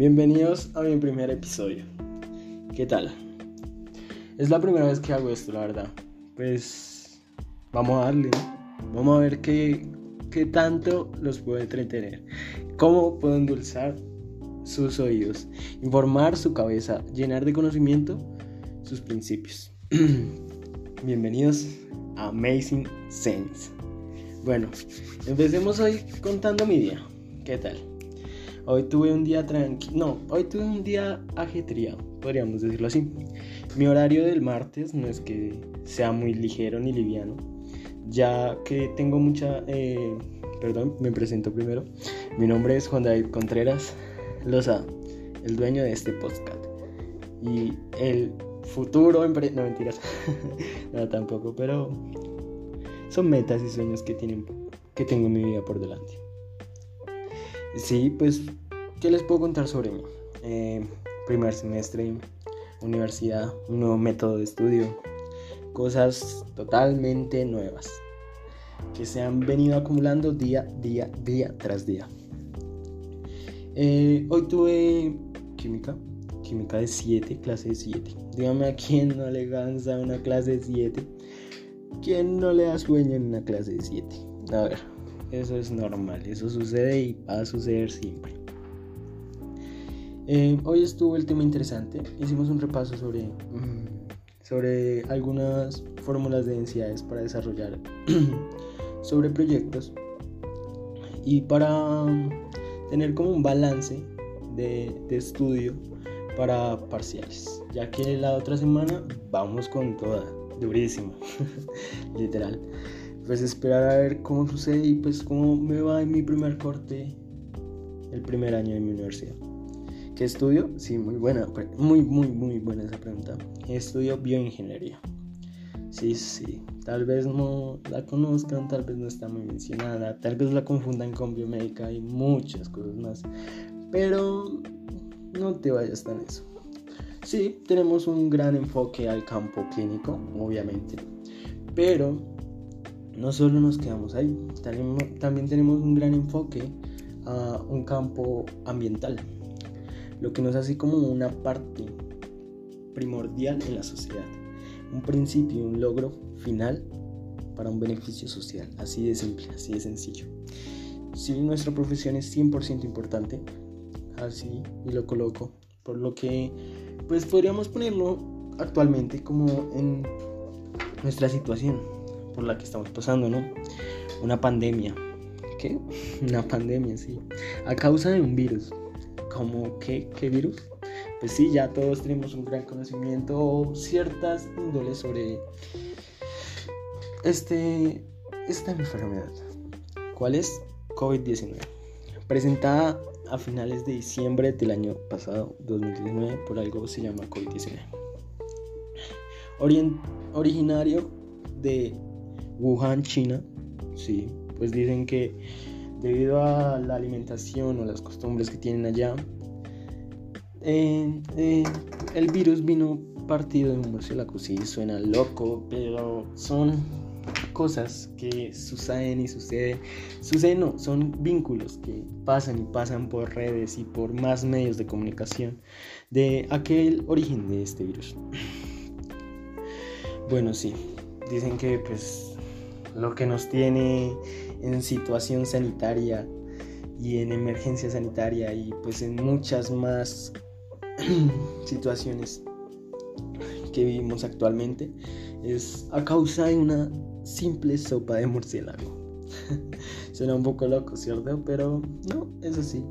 Bienvenidos a mi primer episodio. ¿Qué tal? Es la primera vez que hago esto, la verdad. Pues vamos a darle, Vamos a ver qué, qué tanto los puedo entretener. Cómo puedo endulzar sus oídos, informar su cabeza, llenar de conocimiento sus principios. Bienvenidos a Amazing Sense. Bueno, empecemos hoy contando mi día. ¿Qué tal? Hoy tuve un día tranquilo. No, hoy tuve un día ajetreado, podríamos decirlo así. Mi horario del martes no es que sea muy ligero ni liviano, ya que tengo mucha. Eh, perdón, me presento primero. Mi nombre es Juan David Contreras Loza, el dueño de este podcast. Y el futuro emprendedor. No mentiras, no tampoco, pero son metas y sueños que, tienen, que tengo en mi vida por delante. Sí, pues, ¿qué les puedo contar sobre mí? Eh, primer semestre, universidad, un nuevo método de estudio, cosas totalmente nuevas que se han venido acumulando día, día, día tras día. Eh, hoy tuve química, química de 7, clase de 7. Dígame a quién no le cansa una clase de 7. ¿Quién no le da sueño en una clase de 7? A ver, eso es normal, eso sucede y va a suceder siempre. Eh, hoy estuvo el tema interesante, hicimos un repaso sobre, mm, sobre algunas fórmulas de densidades para desarrollar sobre proyectos y para tener como un balance de, de estudio para parciales, ya que la otra semana vamos con toda durísimo, literal. Pues esperar a ver cómo sucede y pues cómo me va en mi primer corte el primer año de mi universidad. ¿Qué estudio? Sí, muy buena, muy, muy, muy buena esa pregunta. Estudio bioingeniería. Sí, sí, tal vez no la conozcan, tal vez no está muy mencionada, tal vez la confundan con biomédica y muchas cosas más. Pero no te vayas tan eso. Sí, tenemos un gran enfoque al campo clínico, obviamente, pero no solo nos quedamos ahí, también tenemos un gran enfoque a un campo ambiental, lo que nos hace como una parte primordial en la sociedad, un principio, un logro final para un beneficio social, así de simple, así de sencillo. Si nuestra profesión es 100% importante, así y lo coloco, por lo que pues podríamos ponerlo actualmente como en nuestra situación por la que estamos pasando, ¿no? Una pandemia. ¿Qué? Una pandemia, sí. A causa de un virus. ¿Cómo qué? ¿Qué virus? Pues sí, ya todos tenemos un gran conocimiento o ciertas índoles sobre este, esta enfermedad. ¿Cuál es? COVID-19. Presentada a finales de diciembre del año pasado, 2019, por algo se llama COVID-19. originario de Wuhan, China, sí, pues dicen que debido a la alimentación o las costumbres que tienen allá, el virus vino partido de un murciélago, sí, suena loco, pero son cosas que suceden y suceden. Suceden, no, son vínculos que pasan y pasan por redes y por más medios de comunicación de aquel origen de este virus. Bueno, sí, dicen que pues lo que nos tiene en situación sanitaria y en emergencia sanitaria y pues en muchas más situaciones que vivimos actualmente es a causa de una simple sopa de murciélago. Suena un poco loco, ¿cierto? Pero no, es así.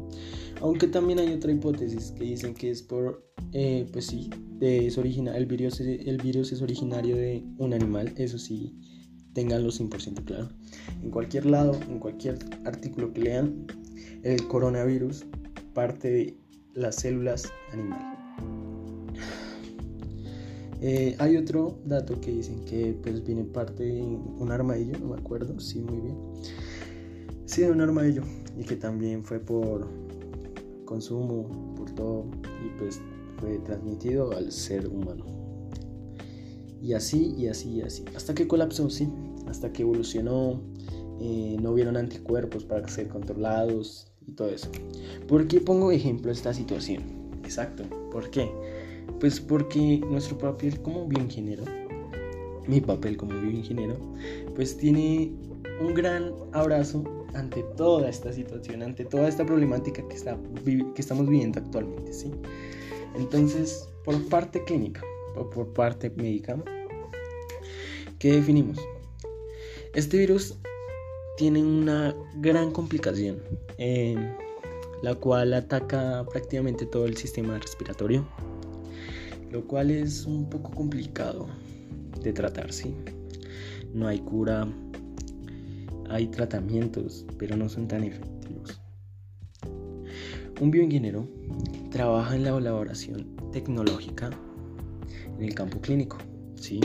Aunque también hay otra hipótesis que dicen que es por, eh, pues sí, es original, el, virus, el virus es originario de un animal, eso sí, tenganlo 100% claro. En cualquier lado, en cualquier artículo que lean, el coronavirus parte de las células animales. Eh, hay otro dato que dicen que pues viene parte de un armadillo, no me acuerdo, sí, muy bien. Sí, de un armadillo y que también fue por consumo, por todo y pues fue transmitido al ser humano. Y así, y así, y así. Hasta que colapsó, sí. Hasta que evolucionó, eh, no hubieron anticuerpos para ser controlados y todo eso. ¿Por qué pongo ejemplo esta situación? Exacto, ¿por qué? Pues porque nuestro papel como bioingeniero, mi papel como bioingeniero, pues tiene un gran abrazo ante toda esta situación, ante toda esta problemática que, está, que estamos viviendo actualmente, ¿sí? Entonces, por parte clínica por parte médica, ¿qué definimos? Este virus tiene una gran complicación, eh, la cual ataca prácticamente todo el sistema respiratorio, lo cual es un poco complicado de tratar, ¿sí? No hay cura, hay tratamientos, pero no son tan efectivos. Un bioingeniero trabaja en la elaboración tecnológica en el campo clínico, ¿sí?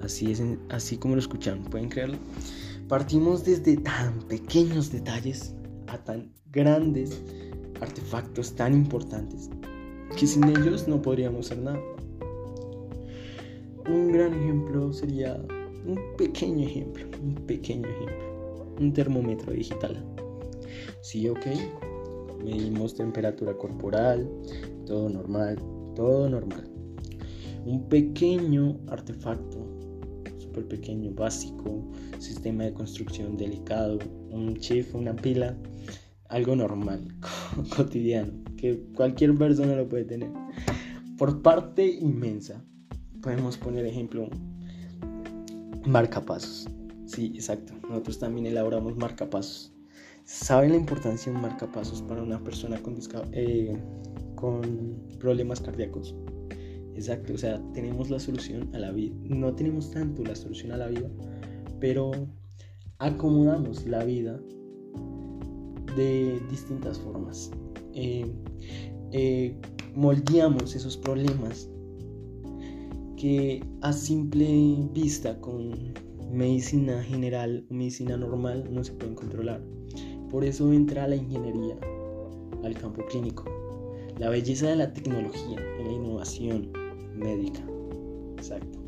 Así, es, así como lo escuchan, pueden creerlo. Partimos desde tan pequeños detalles a tan grandes artefactos tan importantes que sin ellos no podríamos hacer nada. Un gran ejemplo sería un pequeño ejemplo, un pequeño ejemplo, un termómetro digital. Sí, ok, medimos temperatura corporal, todo normal, todo normal. Un pequeño artefacto, súper pequeño, básico, sistema de construcción delicado, un chip, una pila, algo normal, cotidiano, que cualquier persona lo puede tener. Por parte inmensa, podemos poner ejemplo marcapasos. Sí, exacto. Nosotros también elaboramos marcapasos. ¿Saben la importancia de un marcapasos para una persona con, eh, con problemas cardíacos? Exacto, o sea, tenemos la solución a la vida. No tenemos tanto la solución a la vida, pero acomodamos la vida de distintas formas. Eh, eh, moldeamos esos problemas que a simple vista con medicina general o medicina normal no se pueden controlar. Por eso entra la ingeniería al campo clínico. La belleza de la tecnología en la innovación médica. Exacto.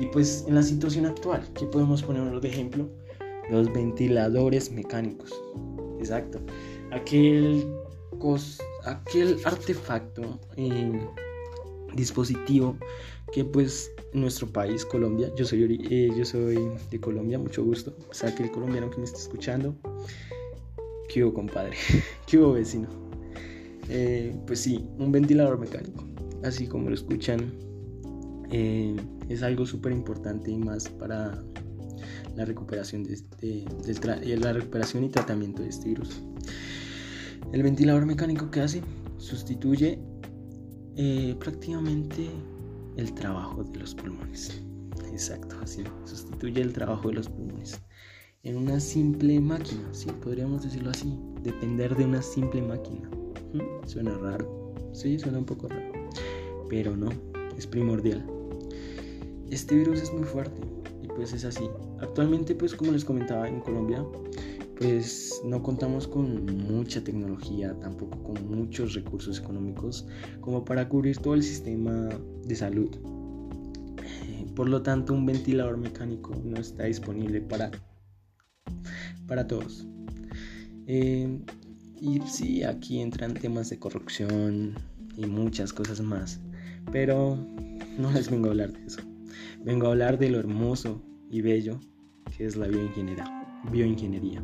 Y pues en la situación actual, ¿qué podemos poner de ejemplo? Los ventiladores mecánicos. Exacto. Aquel, cos, aquel artefacto, eh, dispositivo que pues nuestro país, Colombia, yo soy, eh, yo soy de Colombia, mucho gusto, o sea que el colombiano que me está escuchando, ¿qué hubo compadre? ¿Qué hubo vecino? Eh, pues sí, un ventilador mecánico, así como lo escuchan, eh, es algo súper importante y más para la recuperación, de, de, la recuperación y tratamiento de este virus. El ventilador mecánico que hace sustituye prácticamente el trabajo de los pulmones. Exacto, así sustituye el trabajo de los pulmones. En una simple máquina, sí, podríamos decirlo así, depender de una simple máquina. Suena raro, sí, suena un poco raro, pero no, es primordial. Este virus es muy fuerte y pues es así. Actualmente, pues como les comentaba en Colombia, pues no contamos con mucha tecnología, tampoco con muchos recursos económicos como para cubrir todo el sistema de salud. Por lo tanto, un ventilador mecánico no está disponible para, para todos. Eh, y sí, aquí entran temas de corrupción y muchas cosas más. Pero no les vengo a hablar de eso. Vengo a hablar de lo hermoso y bello que es la bioingeniería bioingeniería.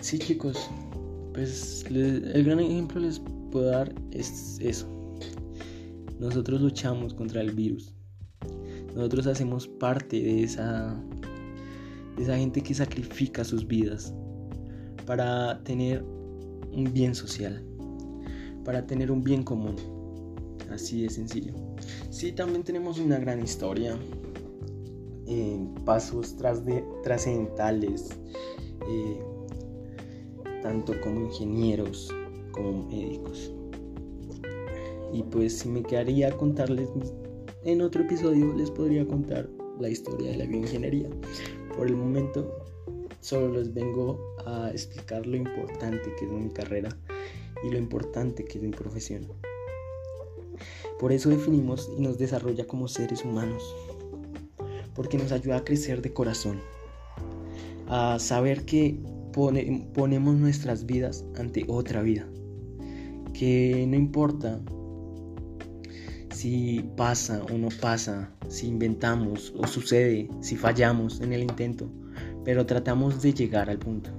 Sí chicos, pues el gran ejemplo les puedo dar es eso. Nosotros luchamos contra el virus. Nosotros hacemos parte de esa, de esa gente que sacrifica sus vidas para tener un bien social, para tener un bien común. Así de sencillo. Sí, también tenemos una gran historia pasos trascendentales, eh, tanto como ingenieros como médicos. Y pues si me quedaría contarles en otro episodio, les podría contar la historia de la bioingeniería. Por el momento, solo les vengo a explicar lo importante que es mi carrera y lo importante que es mi profesión. Por eso definimos y nos desarrolla como seres humanos porque nos ayuda a crecer de corazón, a saber que ponemos nuestras vidas ante otra vida. Que no importa si pasa o no pasa, si inventamos o sucede, si fallamos en el intento, pero tratamos de llegar al punto,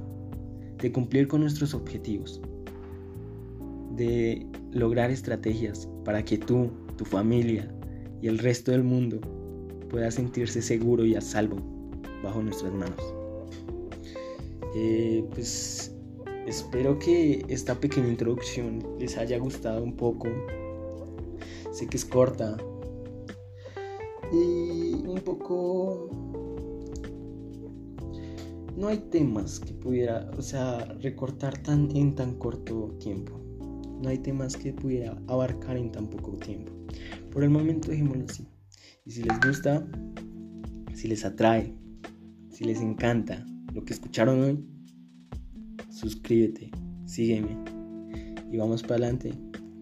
de cumplir con nuestros objetivos, de lograr estrategias para que tú, tu familia y el resto del mundo pueda sentirse seguro y a salvo bajo nuestras manos. Eh, pues espero que esta pequeña introducción les haya gustado un poco. Sé que es corta y un poco... No hay temas que pudiera, o sea, recortar tan en tan corto tiempo. No hay temas que pudiera abarcar en tan poco tiempo. Por el momento dejémoslo así. Y si les gusta, si les atrae, si les encanta lo que escucharon hoy, suscríbete, sígueme y vamos para adelante,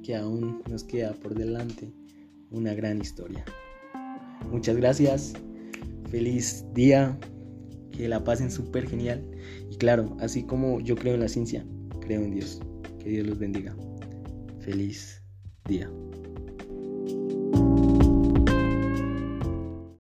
que aún nos queda por delante una gran historia. Muchas gracias, feliz día, que la pasen súper genial y claro, así como yo creo en la ciencia, creo en Dios. Que Dios los bendiga. Feliz día.